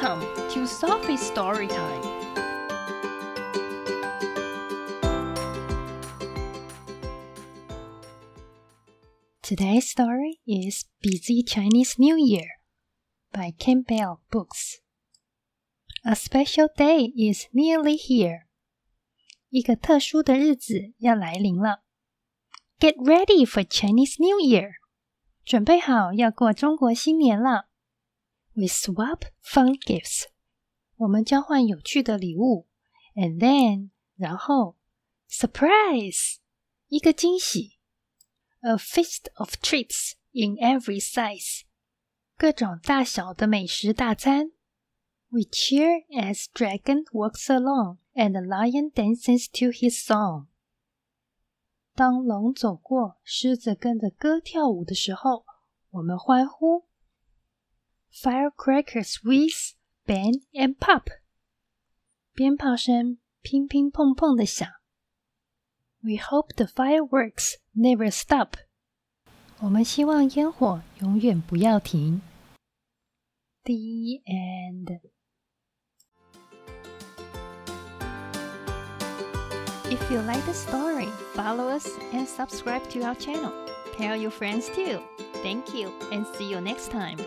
Welcome to Sophie's Story Time. Today's story is Busy Chinese New Year by Campbell Books. A special day is nearly here. 一个特殊的日子要来临了。Get ready for Chinese New Year. 准备好要过中国新年了。 We swap fun gifts. 我们交换有趣的礼物。And then，然后，surprise，一个惊喜。A feast of treats in every size，各种大小的美食大餐。We cheer as dragon walks along and the lion dances to his song。当龙走过，狮子跟着歌跳舞的时候，我们欢呼。 Firecrackers whiz, bang and pop，鞭炮声乒乒乓乓的响。We hope the fireworks never stop。我们希望烟火永远不要停。The end. If you like the story, follow us and subscribe to our channel. Tell your friends too. Thank you and see you next time.